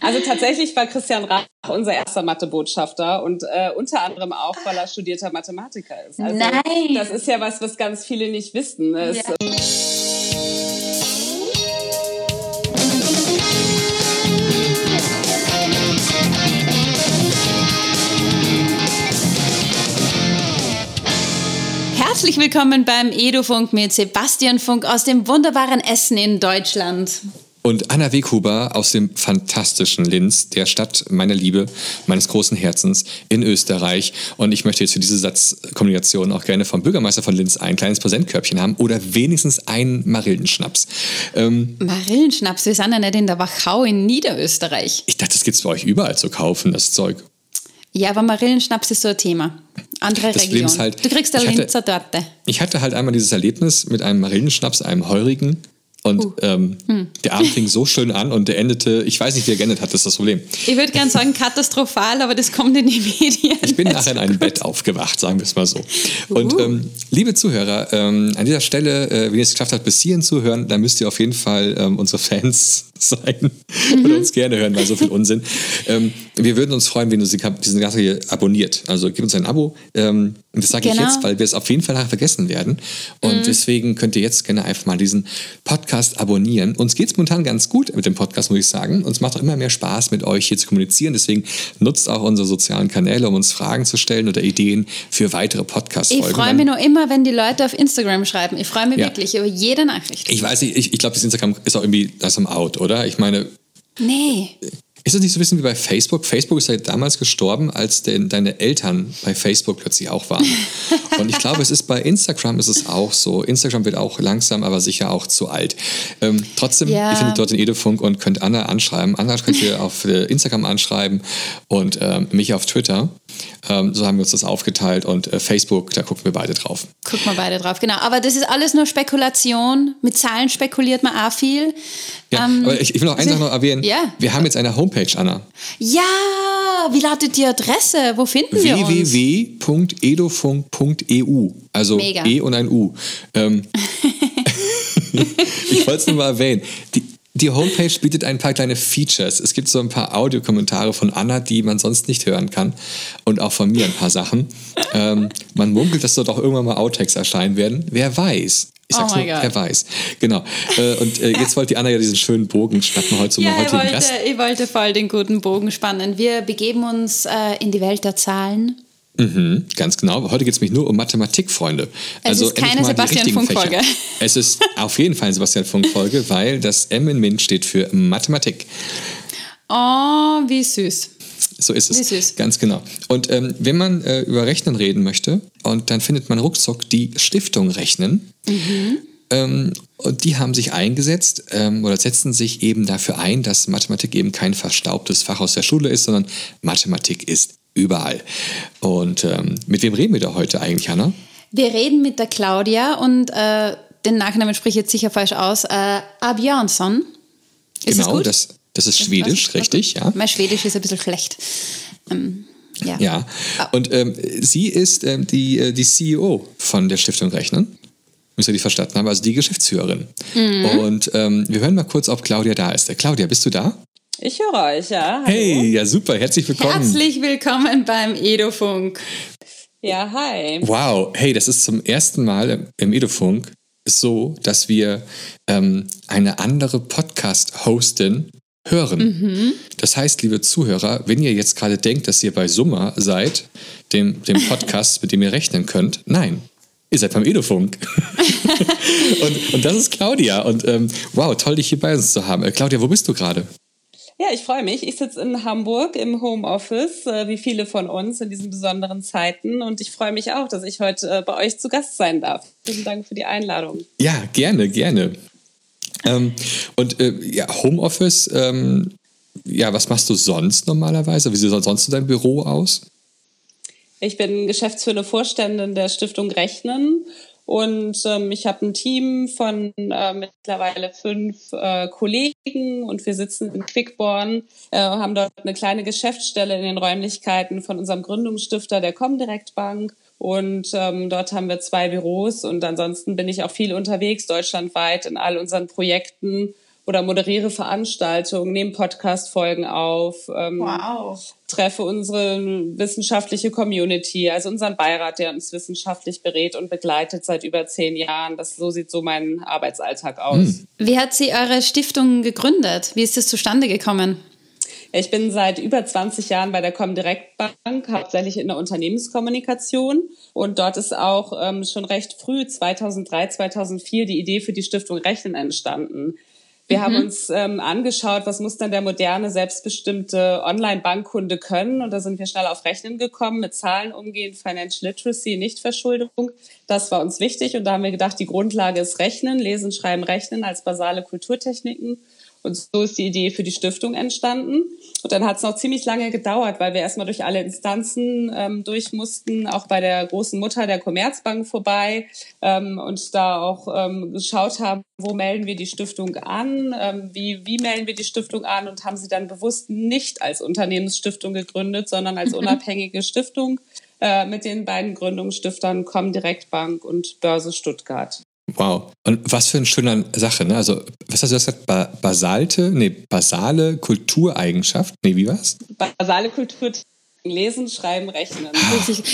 Also tatsächlich war Christian Rach unser erster Mathebotschafter und äh, unter anderem auch, weil er studierter Mathematiker ist. Also Nein. das ist ja was, was ganz viele nicht wissen. Es, Ja. Herzlich willkommen beim Edufunk mit Sebastian Funk aus dem wunderbaren Essen in Deutschland. Und Anna Weghuber aus dem fantastischen Linz, der Stadt meiner Liebe, meines großen Herzens in Österreich. Und ich möchte jetzt für diese Satzkombination auch gerne vom Bürgermeister von Linz ein kleines Präsentkörbchen haben oder wenigstens einen Marillenschnaps. Ähm, Marillenschnaps, wir sind ja nicht in der Wachau in Niederösterreich. ich dachte, das gibt's bei euch überall zu kaufen, das Zeug. Ja, aber Marillenschnaps ist so ein Thema. Andere Das Region. halt, du kriegst eine Linzer Torte. Ich hatte halt einmal dieses Erlebnis mit einem Marillenschnaps, einem heurigen. Und Uh. ähm, Hm. der Abend fing so schön an und der endete, ich weiß nicht, wie er geendet hat, das ist das Problem. Ich würde gern sagen katastrophal, aber das kommt in die Medien. Ich bin nachher in einem Bett aufgewacht, sagen wir es mal so. Und Uh. ähm, liebe Zuhörer, ähm, an dieser Stelle, äh, wenn ihr es geschafft habt, bis hierhin zu hören, dann müsst ihr auf jeden Fall ähm, unsere Fans sein Mhm. und uns gerne hören, weil so viel Unsinn. Ähm, wir würden uns freuen, wenn sie- diesen Ganze hier abonniert. Also gib uns ein Abo. Ähm, und das sage ich Genau. jetzt, weil wir es auf jeden Fall nachher vergessen werden. Und Mhm. deswegen könnt ihr jetzt gerne einfach mal diesen Podcast abonnieren. Uns geht es momentan ganz gut mit dem Podcast, muss ich sagen. Uns macht auch immer mehr Spaß, mit euch hier zu kommunizieren. Deswegen nutzt auch unsere sozialen Kanäle, um uns Fragen zu stellen oder Ideen für weitere Podcast-Folgen. Ich freue mich noch immer, wenn die Leute auf Instagram schreiben. Ich freue mich Ja. wirklich über jede Nachricht. Ich weiß nicht, ich, ich glaube, das Instagram ist auch irgendwie das am Out, oder? Ich meine, nee. Ist es nicht so ein bisschen wie bei Facebook? Facebook ist ja damals gestorben, als de, deine Eltern bei Facebook plötzlich auch waren. Und ich glaube, es ist bei Instagram ist es auch so. Instagram wird auch langsam, aber sicher auch zu alt. Ähm, trotzdem, Ja. ihr findet dort den Edufunk und könnt Anna anschreiben. Anna könnt ihr auf äh, Instagram anschreiben und ähm, mich auf Twitter. Ähm, so haben wir uns das aufgeteilt und äh, Facebook, da gucken wir beide drauf. Gucken wir beide drauf, genau. Aber das ist alles nur Spekulation. Mit Zahlen spekuliert man auch viel. Ja, Ähm, aber ich, ich will noch eine Sache noch erwähnen. Ja. Wir haben jetzt eine Homepage, Anna. ja, wie lautet die Adresse? Wo finden wir uns? www.edofunk.eu. Also Mega. E und ein U. Ähm, ich wollte es nur mal erwähnen. Die, die Homepage bietet ein paar kleine Features. Es gibt so ein paar Audiokommentare von Anna, die man sonst nicht hören kann. Und auch von mir ein paar Sachen. Ähm, man munkelt, dass dort auch irgendwann mal Outtakes erscheinen werden. Wer weiß. Ich Oh sag's my nur, God. wer weiß. Genau. Äh, und äh, jetzt wollte die Anna ja diesen schönen Bogen schnappen heute zum Ja, ich heutigen wollte, Gast. ich wollte voll den guten Bogen spannen. Wir begeben uns äh, in die Welt der Zahlen. Mhm, ganz genau. Heute geht es mich nur um Mathematik, Freunde. Also Es ist endlich keine Sebastian Funk-Folge. Es ist auf jeden Fall eine Sebastian Funk-Folge, weil das M in MINT steht für Mathematik. Oh, wie süß. So ist es. Wie süß. Ganz genau. Und ähm, wenn man äh, über Rechnen reden möchte, und dann findet man ruckzuck die Stiftung Rechnen. Mhm. Ähm, und die haben sich eingesetzt ähm, oder setzen sich eben dafür ein, dass Mathematik eben kein verstaubtes Fach aus der Schule ist, sondern Mathematik ist überall. Und ähm, mit wem reden wir da heute eigentlich, Hanna? Wir reden mit der Claudia und äh, den Nachnamen spreche ich jetzt sicher falsch aus. Äh, Abjörnsson. Ist genau, das? Das, das ist Schwedisch, Was? richtig, ja. Mein Schwedisch ist ein bisschen schlecht. Ähm, ja. Ja. Und ähm, sie ist ähm, die, äh, die CEO von der Stiftung Rechnen. Wenn ich richtig verstanden habe, also die Geschäftsführerin. Mhm. Und ähm, wir hören mal kurz, ob Claudia da ist. Äh, Claudia, bist du da? Ich höre euch, ja. Hallo. Hey, ja super, herzlich willkommen. Herzlich willkommen beim Edofunk. Ja, hi. Wow, hey, das ist zum ersten Mal im Edufunk so, dass wir ähm, eine andere Podcast-Hostin hören. Mhm. Das heißt, liebe Zuhörer, wenn ihr jetzt gerade denkt, dass ihr bei Summa seid, dem, dem Podcast, mit dem ihr rechnen könnt, nein. Ihr seid beim Edufunk. und, und das ist Claudia. Und ähm, wow, toll, dich hier bei uns zu haben. Äh, Claudia, wo bist du gerade? Ja, ich freue mich. Ich sitze in Hamburg im Homeoffice, äh, wie viele von uns in diesen besonderen Zeiten. Und ich freue mich auch, dass ich heute äh, bei euch zu Gast sein darf. Vielen Dank für die Einladung. Ja, gerne, gerne. Ähm, und äh, ja, Homeoffice, ähm, ja, was machst du sonst normalerweise? Wie sieht sonst dein Büro aus? Ich bin geschäftsführende Vorständin der Stiftung Rechnen und ähm, ich habe ein Team von äh, mittlerweile fünf äh, Kollegen und wir sitzen in Quickborn, äh, haben dort eine kleine Geschäftsstelle in den Räumlichkeiten von unserem Gründungsstifter der Comdirect Bank und ähm, dort haben wir zwei Büros und ansonsten bin ich auch viel unterwegs, deutschlandweit in all unseren Projekten oder moderiere Veranstaltungen, nehme Podcast-Folgen auf, ähm, wow. treffe unsere wissenschaftliche Community, also unseren Beirat, der uns wissenschaftlich berät und begleitet seit über zehn Jahren. Das, so sieht so mein Arbeitsalltag aus. Hm. Wie hat sie eure Stiftung gegründet? Wie ist es zustande gekommen? Ich bin seit über 20 Jahren bei der Comdirect Bank, hauptsächlich in der Unternehmenskommunikation. Und dort ist auch ähm, schon recht früh, 2003, 2004, die Idee für die Stiftung Rechnen entstanden. Wir mhm. haben uns ähm, angeschaut, was muss dann der moderne, selbstbestimmte Online-Bankkunde können. Und da sind wir schnell auf Rechnen gekommen, mit Zahlen umgehen, Financial Literacy, Nichtverschuldung. Das war uns wichtig. Und da haben wir gedacht, die Grundlage ist Rechnen, Lesen, Schreiben, Rechnen als basale Kulturtechniken. Und so ist die Idee für die Stiftung entstanden. Und dann hat es noch ziemlich lange gedauert, weil wir erstmal durch alle Instanzen ähm, durch mussten, auch bei der großen Mutter der Commerzbank vorbei ähm, und da auch ähm, geschaut haben, wo melden wir die Stiftung an, ähm, wie, wie melden wir die Stiftung an und haben sie dann bewusst nicht als Unternehmensstiftung gegründet, sondern als unabhängige Stiftung äh, mit den beiden Gründungsstiftern Comdirect Bank und Börse Stuttgart. Wow. Und was für eine schöne Sache, ne? Also, was hast du gesagt? Ba basalte, nee, basale Kultureigenschaft? Nee, wie war's? Basale Kultur Lesen, Schreiben, Rechnen.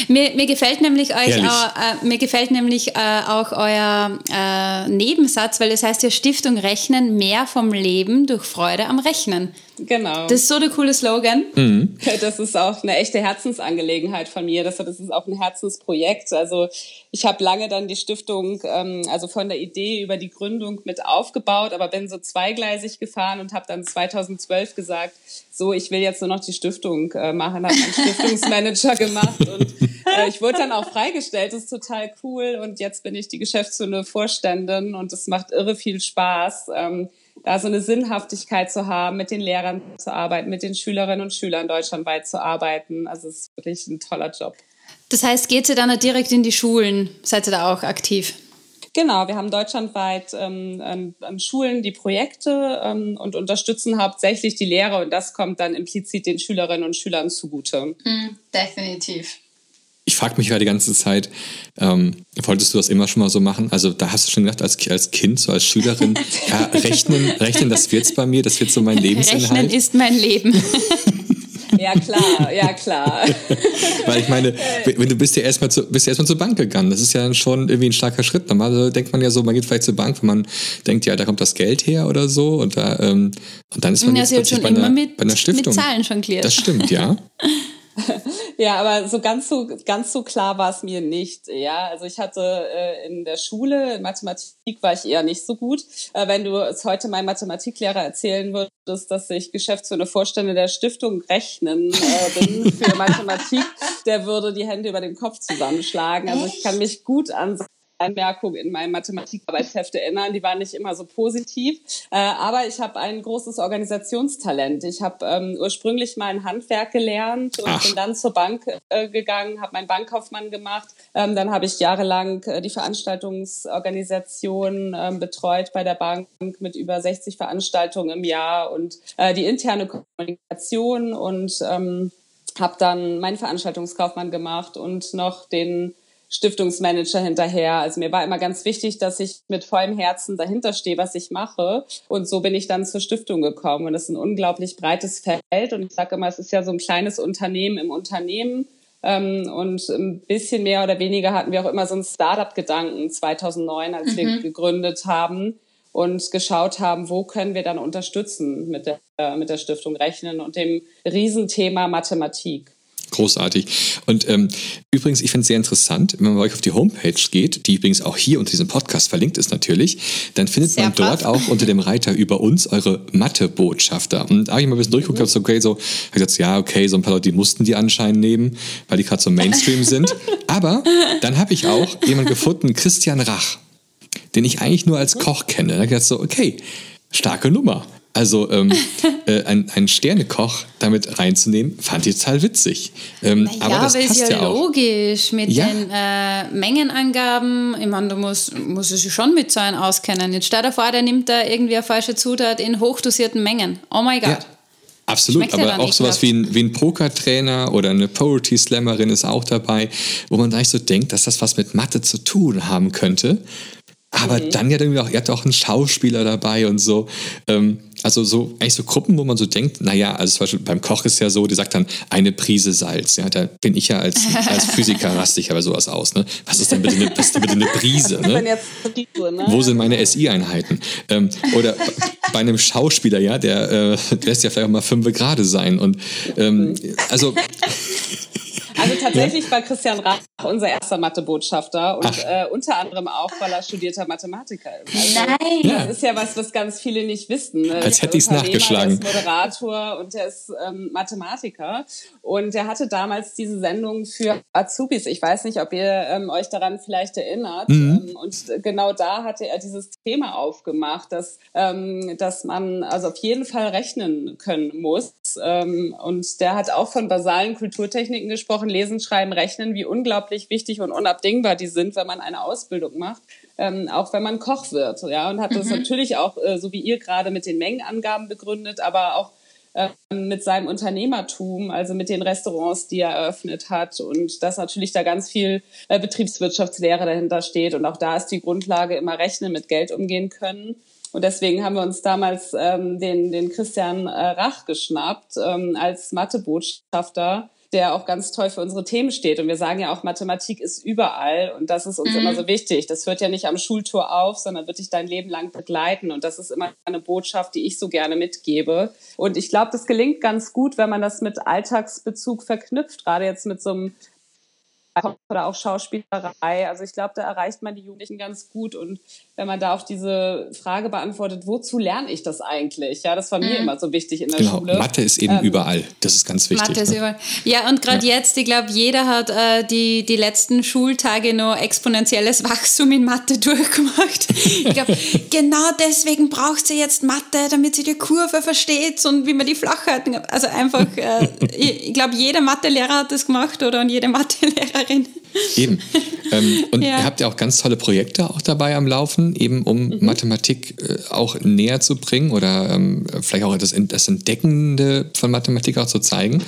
Mir, mir gefällt nämlich euch auch, äh, mir gefällt nämlich äh, auch euer äh, Nebensatz, weil das heißt ja Stiftung Rechnen, mehr vom Leben durch Freude am Rechnen. Genau. Das ist so der coole Slogan. Mhm. Das ist auch eine echte Herzensangelegenheit von mir. Das, das ist auch ein Herzensprojekt. Also ich habe lange dann die Stiftung, ähm, also von der Idee über die Gründung mit aufgebaut, aber bin so zweigleisig gefahren und habe dann 2012 gesagt, so, ich will jetzt nur noch die Stiftung äh, machen, habe einen Stiftungsmanager gemacht und äh, ich wurde dann auch freigestellt. Das ist total cool und jetzt bin ich die geschäftsführende Vorständin und es macht irre viel Spaß. Ähm, da so eine Sinnhaftigkeit zu haben, mit den Lehrern zu arbeiten, mit den Schülerinnen und Schülern deutschlandweit zu arbeiten. Also es ist wirklich ein toller Job. Das heißt, geht ihr dann direkt in die Schulen? Seid ihr da auch aktiv? Genau, wir haben deutschlandweit ähm, an, an, Schulen die Projekte ähm, und unterstützen hauptsächlich die Lehrer und das kommt dann implizit den Schülerinnen und Schülern zugute. Mm, definitiv ich frage mich ja die ganze Zeit, ähm, wolltest du das immer schon mal so machen? Also da hast du schon gedacht, als, als Kind, so als Schülerin, ja, rechnen, rechnen, das wird's bei mir, das wird so mein Lebensinhalt. Rechnen ist mein Leben. Ja, klar, ja, klar. Weil ich meine, wenn du bist ja erstmal zu, bist ja erstmal zur Bank gegangen. Das ist ja schon irgendwie ein starker Schritt. Normalerweise denkt man ja so, man geht vielleicht zur Bank, wenn man denkt, ja, da kommt das Geld her oder so. Und, da, ähm, und dann ist man ja, jetzt plötzlich bei einer, mit, bei einer Stiftung. Mit Zahlen jongliert. Das stimmt, ja. ja, aber so ganz so ganz so klar war es mir nicht. Ja, also ich hatte äh, in der Schule in Mathematik war ich eher nicht so gut. Äh, wenn du es heute meinem Mathematiklehrer erzählen würdest, dass ich geschäftsführende Vorstände der Stiftung Rechnen äh, bin für Mathematik, der würde die Hände über den Kopf zusammenschlagen. Also ich kann mich gut an Anmerkungen in meinem Mathematikarbeitsheft erinnern. Die waren nicht immer so positiv. Äh, aber ich habe ein großes Organisationstalent. Ich habe ähm, ursprünglich mal ein Handwerk gelernt und Ach. bin dann zur Bank äh, gegangen, habe meinen Bankkaufmann gemacht. Ähm, dann habe ich jahrelang äh, die Veranstaltungsorganisation ähm, betreut bei der Bank mit über 60 Veranstaltungen im Jahr und äh, die interne Kommunikation und ähm, habe dann meinen Veranstaltungskaufmann gemacht und noch den Stiftungsmanager hinterher. Also mir war immer ganz wichtig, dass ich mit vollem Herzen dahinter stehe, was ich mache. Und so bin ich dann zur Stiftung gekommen. Und das ist ein unglaublich breites Feld. Und ich sage immer, es ist ja so ein kleines Unternehmen im Unternehmen. Ähm, und ein bisschen mehr oder weniger hatten wir auch immer so einen Startup-Gedanken 2009, als mhm. wir gegründet haben und geschaut haben, wo können wir dann unterstützen mit der, äh, mit der Stiftung Rechnen und dem Riesenthema Mathematik. Großartig. Und ähm, übrigens, ich finde es sehr interessant, wenn man bei euch auf die Homepage geht, die übrigens auch hier unter diesem Podcast verlinkt ist natürlich, dann findet sehr man dort auch unter dem Reiter über uns eure Mathe-Botschafter. Und da habe ich mal ein bisschen durchgeguckt, mhm. habe so, okay, so, hab gesagt, ja, okay, so ein paar Leute, die mussten die anscheinend nehmen, weil die gerade so Mainstream sind. Aber dann habe ich auch jemanden gefunden, Christian Rach, den ich eigentlich nur als Koch kenne. Da habe ich gedacht so, okay, starke Nummer. Also ähm, äh, ein, ein Sternekoch damit reinzunehmen, fand ich total witzig. Ähm, naja, aber das passt ist ja, ja logisch mit ja. den äh, Mengenangaben. Ich meine, da muss, muss es schon mit so einem auskennen. Jetzt stell dir vor, der nimmt da irgendwie eine falsche Zutat in hochdosierten Mengen. Oh mein Gott. Ja. Absolut, Schmeckt aber auch sowas wie ein, wie ein Pokertrainer oder eine Poetry Slammerin ist auch dabei, wo man eigentlich so denkt, dass das was mit Mathe zu tun haben könnte. Aber mhm. dann ja irgendwie auch, ihr habt auch einen Schauspieler dabei und so. Ähm, also so eigentlich so Gruppen, wo man so denkt, naja, also zum Beispiel beim Koch ist ja so, die sagt dann eine Prise Salz. Ja, da bin ich ja als, als Physiker raste ich aber sowas aus. Ne? Was ist denn bitte eine, ist denn bitte eine Prise? Ne? ne? Wo sind meine SI-Einheiten? Ähm, oder bei einem Schauspieler, ja, der äh, lässt ja vielleicht auch mal fünf Grade sein. Und ähm, also also tatsächlich ja? war Christian Rach unser erster Mathebotschafter und äh, unter anderem auch, weil er studierter Mathematiker ist. Also, Nein! Das ist ja was, was ganz viele nicht wissen. Ne? Als hätte ich es nachgeschlagen. Der ist Moderator und der ist ähm, Mathematiker und der hatte damals diese Sendung für Azubis. Ich weiß nicht, ob ihr ähm, euch daran vielleicht erinnert. Mhm. Ähm, und genau da hatte er dieses Thema aufgemacht, dass, ähm, dass man also auf jeden Fall rechnen können muss. Ähm, und der hat auch von basalen Kulturtechniken gesprochen, Lesen, Schreiben, Rechnen, wie unglaublich wichtig und unabdingbar die sind, wenn man eine Ausbildung macht, ähm, auch wenn man Koch wird. Ja, und hat das mhm. natürlich auch, äh, so wie ihr gerade, mit den Mengenangaben begründet, aber auch ähm, mit seinem Unternehmertum, also mit den Restaurants, die er eröffnet hat und dass natürlich da ganz viel äh, Betriebswirtschaftslehre dahinter steht und auch da ist die Grundlage immer rechnen, mit Geld umgehen können. Und deswegen haben wir uns damals ähm, den, den Christian äh, Rach geschnappt ähm, als Mathebotschafter der auch ganz toll für unsere Themen steht. Und wir sagen ja auch, Mathematik ist überall und das ist uns mhm. immer so wichtig. Das hört ja nicht am Schultor auf, sondern wird dich dein Leben lang begleiten. Und das ist immer eine Botschaft, die ich so gerne mitgebe. Und ich glaube, das gelingt ganz gut, wenn man das mit Alltagsbezug verknüpft, gerade jetzt mit so einem oder auch Schauspielerei. Also ich glaube, da erreicht man die Jugendlichen ganz gut. Und wenn man da auch diese Frage beantwortet, wozu lerne ich das eigentlich? Ja, das war mir mhm. immer so wichtig in der genau. Schule. Mathe ist eben ähm, überall. Das ist ganz wichtig. Mathe ist ne? überall. Ja, und gerade ja. jetzt, ich glaube, jeder hat äh, die, die letzten Schultage noch exponentielles Wachstum in Mathe durchgemacht. ich glaube, genau deswegen braucht sie jetzt Mathe, damit sie die Kurve versteht und wie man die Flachheiten. Also einfach, äh, ich, ich glaube, jeder Mathelehrer hat das gemacht oder und jede Mathelehrerin Lehrerin. Eben. Ähm, und ja. ihr habt ja auch ganz tolle Projekte auch dabei am Laufen, eben um mhm. Mathematik äh, auch näher zu bringen oder ähm, vielleicht auch das, das, Entdeckende von Mathematik auch zu zeigen.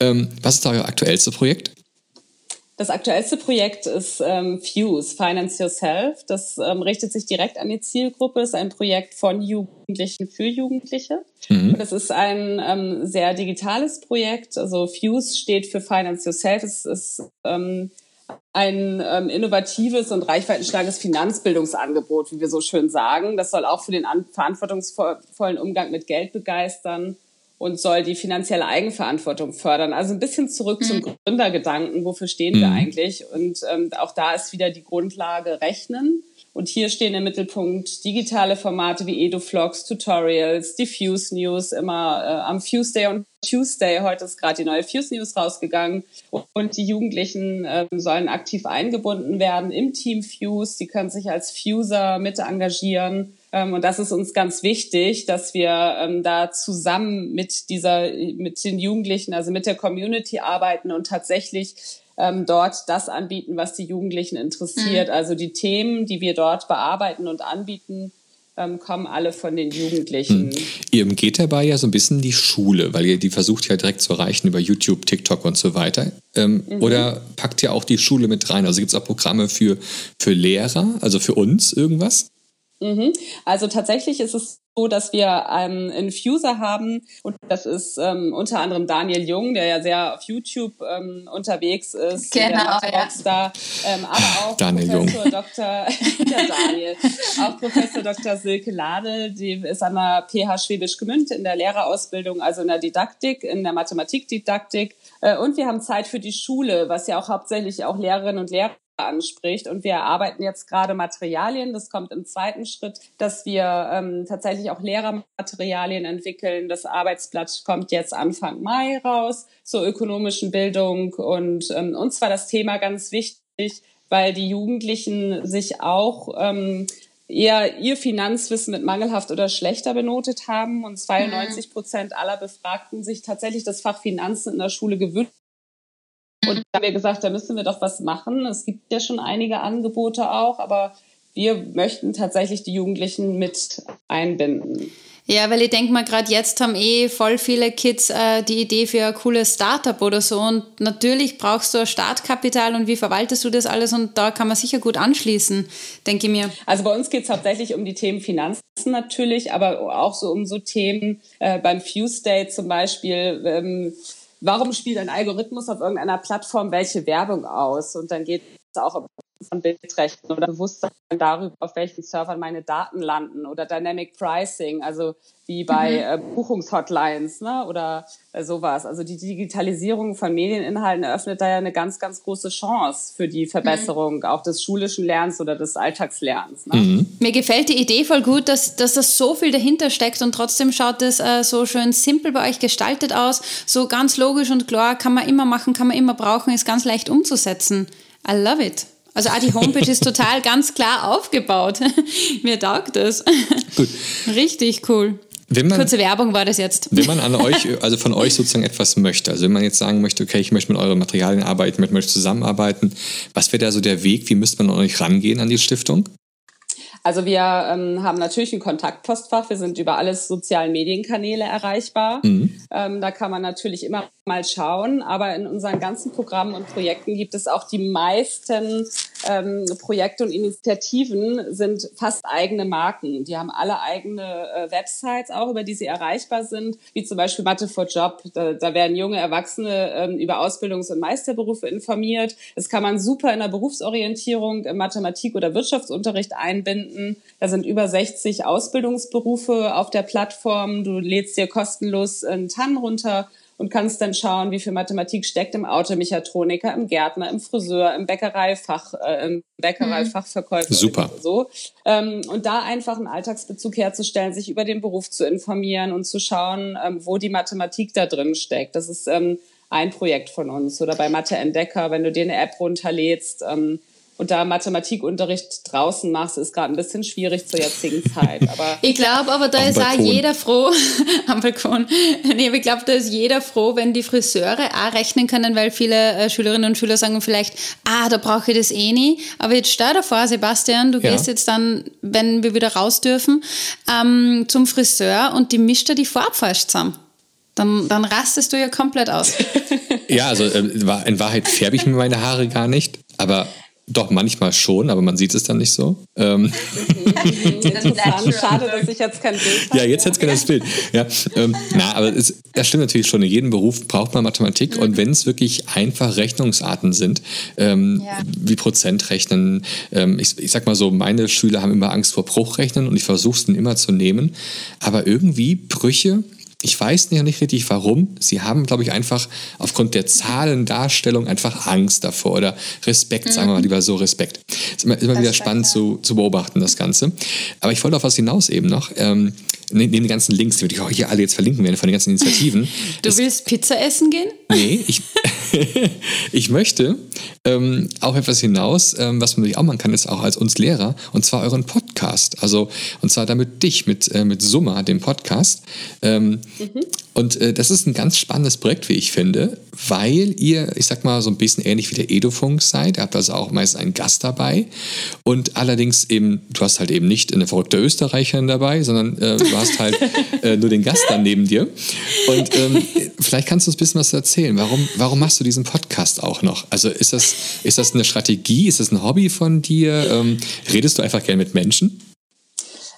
Ähm, was ist da euer aktuellstes Projekt? Das aktuellste Projekt ist ähm, Fuse, Finance Yourself. Das ähm, richtet sich direkt an die Zielgruppe, ist ein Projekt von Jugendlichen für Jugendliche. Mhm. Das ist ein ähm, sehr digitales Projekt. Also Fuse steht für Finance Yourself. Es ist ähm, ein ähm, innovatives und reichweitenstarkes Finanzbildungsangebot, wie wir so schön sagen. Das soll auch für den verantwortungsvollen Umgang mit Geld begeistern und soll die finanzielle Eigenverantwortung fördern. Also ein bisschen zurück mhm. zum Gründergedanken, wofür stehen mhm. wir eigentlich? Und ähm, auch da ist wieder die Grundlage Rechnen. Und hier stehen im Mittelpunkt digitale Formate wie EduFlogs, Tutorials, Diffuse News, immer äh, am Fuse Day und Tuesday. Heute ist gerade die neue Fuse News rausgegangen. Und die Jugendlichen äh, sollen aktiv eingebunden werden im Team Fuse. Sie können sich als Fuser mit engagieren und das ist uns ganz wichtig, dass wir ähm, da zusammen mit dieser, mit den Jugendlichen, also mit der Community arbeiten und tatsächlich ähm, dort das anbieten, was die Jugendlichen interessiert. Mhm. Also die Themen, die wir dort bearbeiten und anbieten, ähm, kommen alle von den Jugendlichen. Hm. Ihr geht dabei ja so ein bisschen die Schule, weil ihr die versucht ja direkt zu erreichen über YouTube, TikTok und so weiter. Ähm, mhm. Oder packt ihr auch die Schule mit rein? Also gibt es auch Programme für, für Lehrer, also für uns irgendwas? Mhm. Also tatsächlich ist es so, dass wir einen Infuser haben und das ist ähm, unter anderem Daniel Jung, der ja sehr auf YouTube ähm, unterwegs ist, genau, der Rockstar, ja. ähm, aber auch Daniel Professor Jung. Dr. Daniel, auch Professor Dr. Silke Ladel, die ist an der PH Schwäbisch Gemünd in der Lehrerausbildung, also in der Didaktik, in der Mathematikdidaktik äh, und wir haben Zeit für die Schule, was ja auch hauptsächlich auch Lehrerinnen und Lehrer anspricht. Und wir erarbeiten jetzt gerade Materialien. Das kommt im zweiten Schritt, dass wir ähm, tatsächlich auch Lehrermaterialien entwickeln. Das Arbeitsblatt kommt jetzt Anfang Mai raus zur ökonomischen Bildung. Und ähm, uns war das Thema ganz wichtig, weil die Jugendlichen sich auch ähm, eher ihr Finanzwissen mit mangelhaft oder schlechter benotet haben und 92 Prozent aller Befragten sich tatsächlich das Fach Finanzen in der Schule gewünscht und da haben wir gesagt, da müssen wir doch was machen. Es gibt ja schon einige Angebote auch, aber wir möchten tatsächlich die Jugendlichen mit einbinden. Ja, weil ich denke mal, gerade jetzt haben eh voll viele Kids äh, die Idee für ein cooles Startup oder so. Und natürlich brauchst du ein Startkapital und wie verwaltest du das alles? Und da kann man sicher gut anschließen, denke ich mir. Also bei uns geht es hauptsächlich um die Themen Finanzen natürlich, aber auch so um so Themen äh, beim Fuse State zum Beispiel. Ähm, warum spielt ein Algorithmus auf irgendeiner Plattform welche Werbung aus? Und dann geht es auch um von Bildrechten oder Bewusstsein darüber, auf welchen Servern meine Daten landen oder Dynamic Pricing, also wie bei mhm. äh, Buchungshotlines ne, oder äh, sowas. Also die Digitalisierung von Medieninhalten eröffnet da ja eine ganz, ganz große Chance für die Verbesserung mhm. auch des schulischen Lernens oder des Alltagslernens. Ne? Mhm. Mir gefällt die Idee voll gut, dass, dass das so viel dahinter steckt und trotzdem schaut es äh, so schön simpel bei euch gestaltet aus, so ganz logisch und klar, kann man immer machen, kann man immer brauchen, ist ganz leicht umzusetzen. I love it. Also auch die Homepage ist total ganz klar aufgebaut. Mir taugt das. Gut. Richtig cool. Man, Kurze Werbung war das jetzt. Wenn man an euch, also von euch sozusagen etwas möchte, also wenn man jetzt sagen möchte, okay, ich möchte mit euren Materialien arbeiten, ich möchte zusammenarbeiten, was wäre da so der Weg? Wie müsste man an euch rangehen an die Stiftung? Also wir ähm, haben natürlich ein Kontaktpostfach. Wir sind über alle sozialen Medienkanäle erreichbar. Mhm. Ähm, da kann man natürlich immer mal schauen. Aber in unseren ganzen Programmen und Projekten gibt es auch die meisten ähm, Projekte und Initiativen sind fast eigene Marken. Die haben alle eigene äh, Websites auch, über die sie erreichbar sind, wie zum Beispiel Mathe for Job. Da, da werden junge Erwachsene ähm, über Ausbildungs- und Meisterberufe informiert. Das kann man super in der Berufsorientierung, im Mathematik- oder Wirtschaftsunterricht einbinden. Da sind über 60 Ausbildungsberufe auf der Plattform. Du lädst dir kostenlos einen TAN runter und kannst dann schauen, wie viel Mathematik steckt im Automechatroniker, im Gärtner, im Friseur, im Bäckereifach, äh, im Bäckereifachverkäufer. Super. So. Ähm, und da einfach einen Alltagsbezug herzustellen, sich über den Beruf zu informieren und zu schauen, ähm, wo die Mathematik da drin steckt. Das ist ähm, ein Projekt von uns. Oder bei Mathe Entdecker, wenn du dir eine App runterlädst, ähm, und da Mathematikunterricht draußen machst, ist gerade ein bisschen schwierig zur jetzigen Zeit. Aber ich glaube, aber da ist Balkon. auch jeder froh am Balkon. Nee, ich glaube, da ist jeder froh, wenn die Friseure auch rechnen können, weil viele äh, Schülerinnen und Schüler sagen vielleicht, ah, da brauche ich das eh nie. Aber jetzt stell dir vor, Sebastian, du ja. gehst jetzt dann, wenn wir wieder raus dürfen, ähm, zum Friseur und die mischt da die Farbe falsch zusammen. Dann, dann rastest du ja komplett aus. ja, also äh, in Wahrheit färbe ich mir meine Haare gar nicht, aber doch, manchmal schon, aber man sieht es dann nicht so. Ähm. Schade, dass ich jetzt kein Bild habe. Ja, jetzt hat es kein Bild. Ja, ähm, na, aber es, das stimmt natürlich schon. In jedem Beruf braucht man Mathematik. Mhm. Und wenn es wirklich einfach Rechnungsarten sind, ähm, ja. wie Prozentrechnen, ähm, ich, ich sag mal so, meine Schüler haben immer Angst vor Bruchrechnen und ich versuche es dann immer zu nehmen. Aber irgendwie Brüche ich weiß nicht richtig warum. Sie haben, glaube ich, einfach aufgrund der Zahlendarstellung einfach Angst davor oder Respekt, mhm. sagen wir mal lieber so Respekt. Ist immer, immer wieder spannend zu, zu beobachten, das Ganze. Aber ich wollte auf was hinaus eben noch. Ähm, neben den ganzen Links, die wir hier alle jetzt verlinken werden von den ganzen Initiativen. Du es, willst Pizza essen gehen? Nee, ich, ich möchte ähm, auch etwas hinaus, ähm, was man natürlich auch machen kann, ist auch als uns Lehrer, und zwar euren Podcast. Also, und zwar damit dich mit, äh, mit Summa, dem Podcast. Ähm, mhm. Und äh, das ist ein ganz spannendes Projekt, wie ich finde, weil ihr, ich sag mal, so ein bisschen ähnlich wie der Edofunk seid. Ihr habt also auch meist einen Gast dabei. Und allerdings eben, du hast halt eben nicht eine verrückte Österreicherin dabei, sondern äh, du hast halt äh, nur den Gast dann neben dir. Und ähm, vielleicht kannst du uns ein bisschen was erzählen. Warum, warum machst du diesen Podcast auch noch? Also ist das, ist das eine Strategie? Ist das ein Hobby von dir? Ähm, redest du einfach gerne mit Menschen?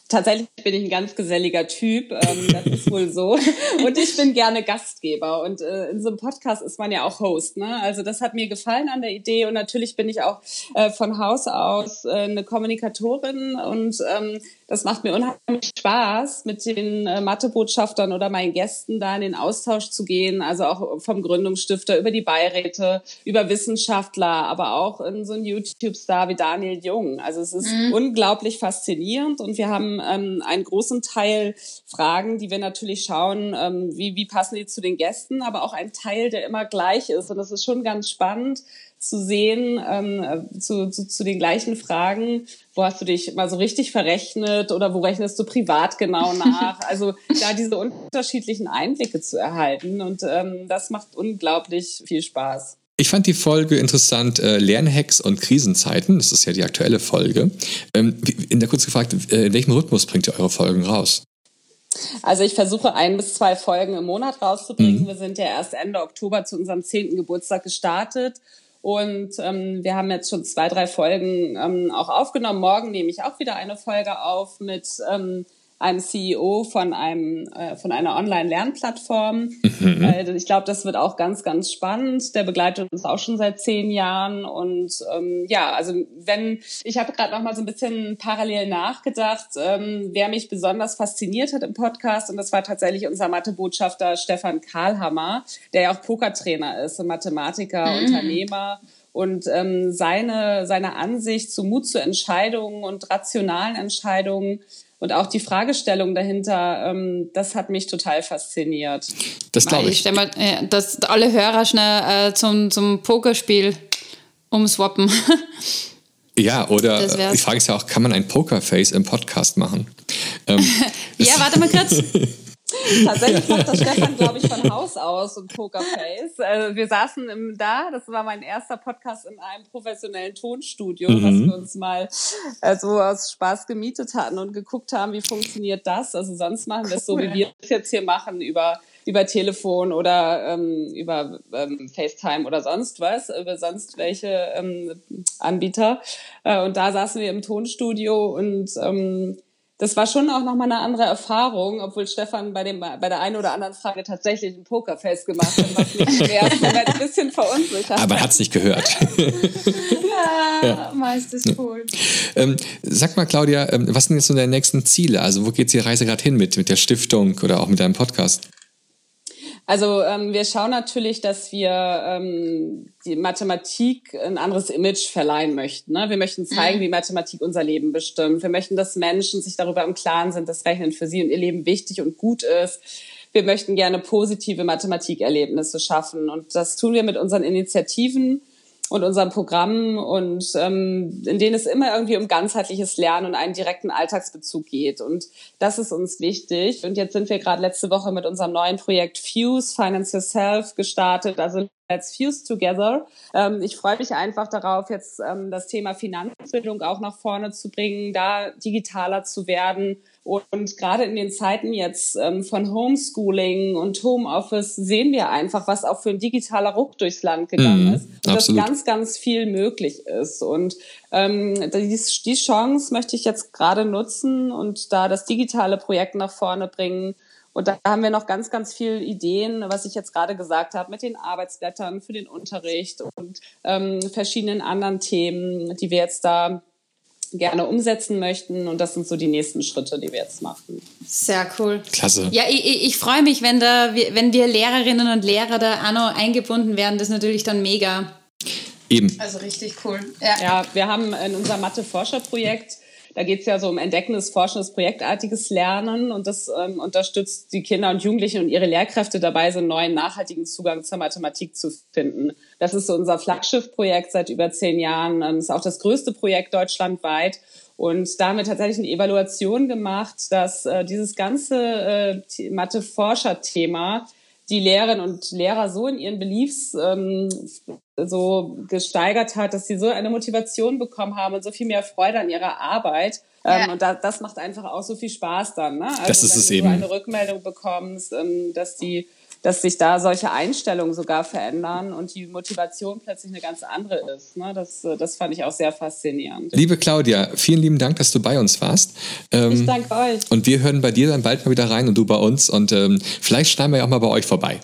Tatsächlich bin ich ein ganz geselliger Typ, ähm, das ist wohl so. Und ich bin gerne Gastgeber. Und äh, in so einem Podcast ist man ja auch Host. Ne? Also das hat mir gefallen an der Idee. Und natürlich bin ich auch äh, von Haus aus äh, eine Kommunikatorin und ähm, das macht mir unheimlich Spaß, mit den äh, Mathebotschaftern oder meinen Gästen da in den Austausch zu gehen. Also auch vom Gründungsstifter über die Beiräte, über Wissenschaftler, aber auch in so einen YouTube-Star wie Daniel Jung. Also es ist mhm. unglaublich faszinierend und wir haben ähm, einen großen Teil Fragen, die wir natürlich schauen, ähm, wie, wie passen die zu den Gästen, aber auch ein Teil, der immer gleich ist. Und das ist schon ganz spannend zu sehen, ähm, zu, zu, zu den gleichen Fragen, wo hast du dich mal so richtig verrechnet oder wo rechnest du privat genau nach? Also da diese unterschiedlichen Einblicke zu erhalten und ähm, das macht unglaublich viel Spaß. Ich fand die Folge interessant, äh, Lernhacks und Krisenzeiten. Das ist ja die aktuelle Folge. Ähm, in der kurz gefragt, äh, in welchem Rhythmus bringt ihr eure Folgen raus? Also ich versuche ein bis zwei Folgen im Monat rauszubringen. Mhm. Wir sind ja erst Ende Oktober zu unserem zehnten Geburtstag gestartet. Und ähm, wir haben jetzt schon zwei, drei Folgen ähm, auch aufgenommen. Morgen nehme ich auch wieder eine Folge auf mit ähm, einem CEO von einem äh, von einer Online-Lernplattform. Mhm. Äh, ich glaube, das wird auch ganz, ganz spannend. Der begleitet uns auch schon seit zehn Jahren und ähm, ja, also wenn ich habe gerade noch mal so ein bisschen parallel nachgedacht, ähm, wer mich besonders fasziniert hat im Podcast und das war tatsächlich unser Mathebotschafter Stefan Karlhammer, der ja auch Pokertrainer ist, Mathematiker, mhm. Unternehmer und ähm, seine, seine Ansicht zu Mut zu Entscheidungen und rationalen Entscheidungen und auch die Fragestellung dahinter, ähm, das hat mich total fasziniert. Das glaube ich. ich stelle mal, äh, dass alle Hörer schnell äh, zum, zum Pokerspiel umswappen. Ja, oder die Frage ist ja auch, kann man ein Pokerface im Podcast machen? Ähm, ja, warte mal kurz. Tatsächlich macht das Stefan, glaube ich, von Haus aus und Pokerface. Also wir saßen im, da, das war mein erster Podcast in einem professionellen Tonstudio, mhm. was wir uns mal äh, so aus Spaß gemietet hatten und geguckt haben, wie funktioniert das. Also sonst machen wir es so, wie wir es jetzt hier machen, über über Telefon oder ähm, über ähm, FaceTime oder sonst was, über sonst welche ähm, Anbieter. Äh, und da saßen wir im Tonstudio und ähm, das war schon auch nochmal eine andere Erfahrung, obwohl Stefan bei, dem, bei der einen oder anderen Frage tatsächlich ein Pokerface gemacht hat, was mich im ersten Moment ein bisschen verunsichert Aber hat es nicht gehört. ja, ja, meist ist cool. Ähm, sag mal, Claudia, ähm, was sind jetzt so deine nächsten Ziele? Also wo geht die Reise gerade hin mit, mit der Stiftung oder auch mit deinem Podcast? Also ähm, wir schauen natürlich, dass wir ähm, die Mathematik ein anderes Image verleihen möchten. Ne? Wir möchten zeigen, mhm. wie Mathematik unser Leben bestimmt. Wir möchten, dass Menschen sich darüber im Klaren sind, dass Rechnen für sie und ihr Leben wichtig und gut ist. Wir möchten gerne positive Mathematikerlebnisse schaffen und das tun wir mit unseren Initiativen und unserem Programm und ähm, in denen es immer irgendwie um ganzheitliches Lernen und einen direkten Alltagsbezug geht. Und das ist uns wichtig. Und jetzt sind wir gerade letzte Woche mit unserem neuen Projekt Fuse, Finance Yourself, gestartet. Also Let's Fuse Together. Ähm, ich freue mich einfach darauf, jetzt ähm, das Thema Finanzbildung auch nach vorne zu bringen, da digitaler zu werden und gerade in den Zeiten jetzt ähm, von Homeschooling und Homeoffice sehen wir einfach, was auch für ein digitaler Ruck durchs Land gegangen mhm, ist. Und absolut. dass ganz, ganz viel möglich ist. Und ähm, die, die Chance möchte ich jetzt gerade nutzen und da das digitale Projekt nach vorne bringen. Und da haben wir noch ganz, ganz viele Ideen, was ich jetzt gerade gesagt habe, mit den Arbeitsblättern für den Unterricht und ähm, verschiedenen anderen Themen, die wir jetzt da gerne umsetzen möchten. Und das sind so die nächsten Schritte, die wir jetzt machen. Sehr cool. Klasse. Ja, ich, ich, ich freue mich, wenn, da, wenn wir Lehrerinnen und Lehrer da auch noch eingebunden werden. Das ist natürlich dann mega. Eben. Also richtig cool. Ja, ja wir haben in unserem Mathe-Forscher-Projekt da geht es ja so um entdeckendes, forschendes, projektartiges Lernen und das ähm, unterstützt die Kinder und Jugendlichen und ihre Lehrkräfte dabei, so einen neuen, nachhaltigen Zugang zur Mathematik zu finden. Das ist so unser Flaggschiff-Projekt seit über zehn Jahren. Das ist auch das größte Projekt deutschlandweit. Und da haben wir tatsächlich eine Evaluation gemacht, dass äh, dieses ganze äh, Mathe-Forscher-Thema die Lehrerinnen und Lehrer so in ihren Beliefs ähm, so gesteigert hat, dass sie so eine Motivation bekommen haben und so viel mehr Freude an ihrer Arbeit. Ähm, ja. Und da, das macht einfach auch so viel Spaß dann. Ne? Also das ist wenn es du eben. eine Rückmeldung bekommst, ähm, dass die dass sich da solche Einstellungen sogar verändern und die Motivation plötzlich eine ganz andere ist. Ne? Das, das fand ich auch sehr faszinierend. Liebe Claudia, vielen lieben Dank, dass du bei uns warst. Ähm, ich danke euch. Und wir hören bei dir dann bald mal wieder rein und du bei uns. Und ähm, vielleicht schneiden wir ja auch mal bei euch vorbei.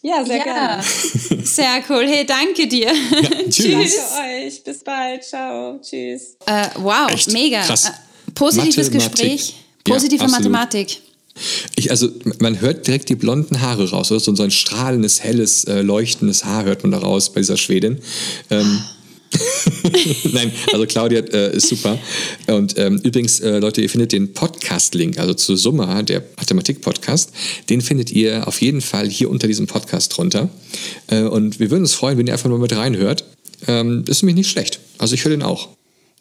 Ja, sehr ja. gerne. Sehr cool. Hey, danke dir. Ja, tschüss. Danke euch. Bis bald. Ciao. Tschüss. Äh, wow, Echt? mega. Krass. Äh, positives Mathematik. Gespräch. Positive ja, Mathematik. Ich, also man hört direkt die blonden Haare raus, oder? So, so ein strahlendes, helles, äh, leuchtendes Haar hört man da raus bei dieser Schwedin. Ähm, Nein, also Claudia äh, ist super. Und ähm, übrigens, äh, Leute, ihr findet den Podcast-Link, also zu Summa, der Mathematik-Podcast, den findet ihr auf jeden Fall hier unter diesem Podcast drunter. Äh, und wir würden uns freuen, wenn ihr einfach mal mit reinhört. Ähm, ist nämlich nicht schlecht. Also ich höre den auch.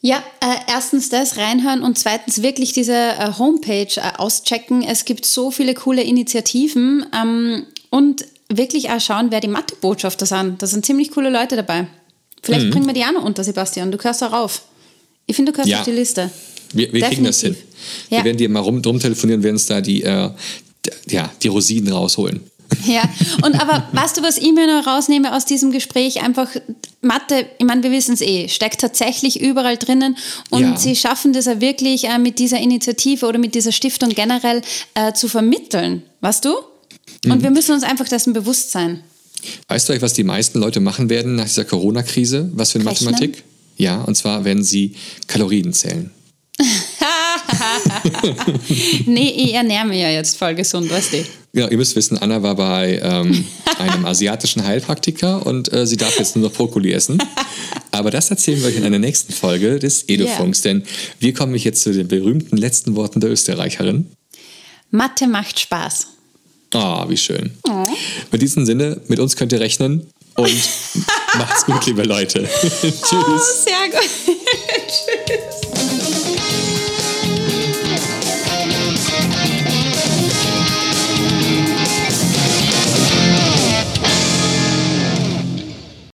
Ja, äh, erstens das reinhören und zweitens wirklich diese äh, Homepage äh, auschecken. Es gibt so viele coole Initiativen ähm, und wirklich auch schauen, wer die Mathe-Botschafter sind. Da sind ziemlich coole Leute dabei. Vielleicht mhm. bringen wir die auch noch unter, Sebastian. Du gehörst darauf. Ich finde, du gehörst ja. auf die Liste. Wir, wir kriegen das hin. Ja. Wir werden dir mal rum, drum telefonieren, werden uns da die, äh, ja, die Rosinen rausholen. Ja, und aber weißt du, was ich mir noch rausnehme aus diesem Gespräch? Einfach Mathe, ich meine, wir wissen es eh, steckt tatsächlich überall drinnen und ja. sie schaffen das ja wirklich äh, mit dieser Initiative oder mit dieser Stiftung generell äh, zu vermitteln, weißt du? Und mhm. wir müssen uns einfach dessen bewusst sein. Weißt du eigentlich, was die meisten Leute machen werden nach dieser Corona-Krise? Was für eine Rechnen? Mathematik? Ja, und zwar werden sie Kalorien zählen. nee, ich ernähre mich ja jetzt voll gesund, weißt du. Ja, ihr müsst wissen, Anna war bei ähm, einem asiatischen Heilpraktiker und äh, sie darf jetzt nur noch Brokkoli essen. Aber das erzählen wir euch in einer nächsten Folge des Edufunks, yeah. denn wir kommen jetzt zu den berühmten letzten Worten der Österreicherin. Mathe macht Spaß. Ah, oh, wie schön. Oh. In diesem Sinne, mit uns könnt ihr rechnen und macht's gut, liebe Leute. Tschüss. Oh, sehr gut.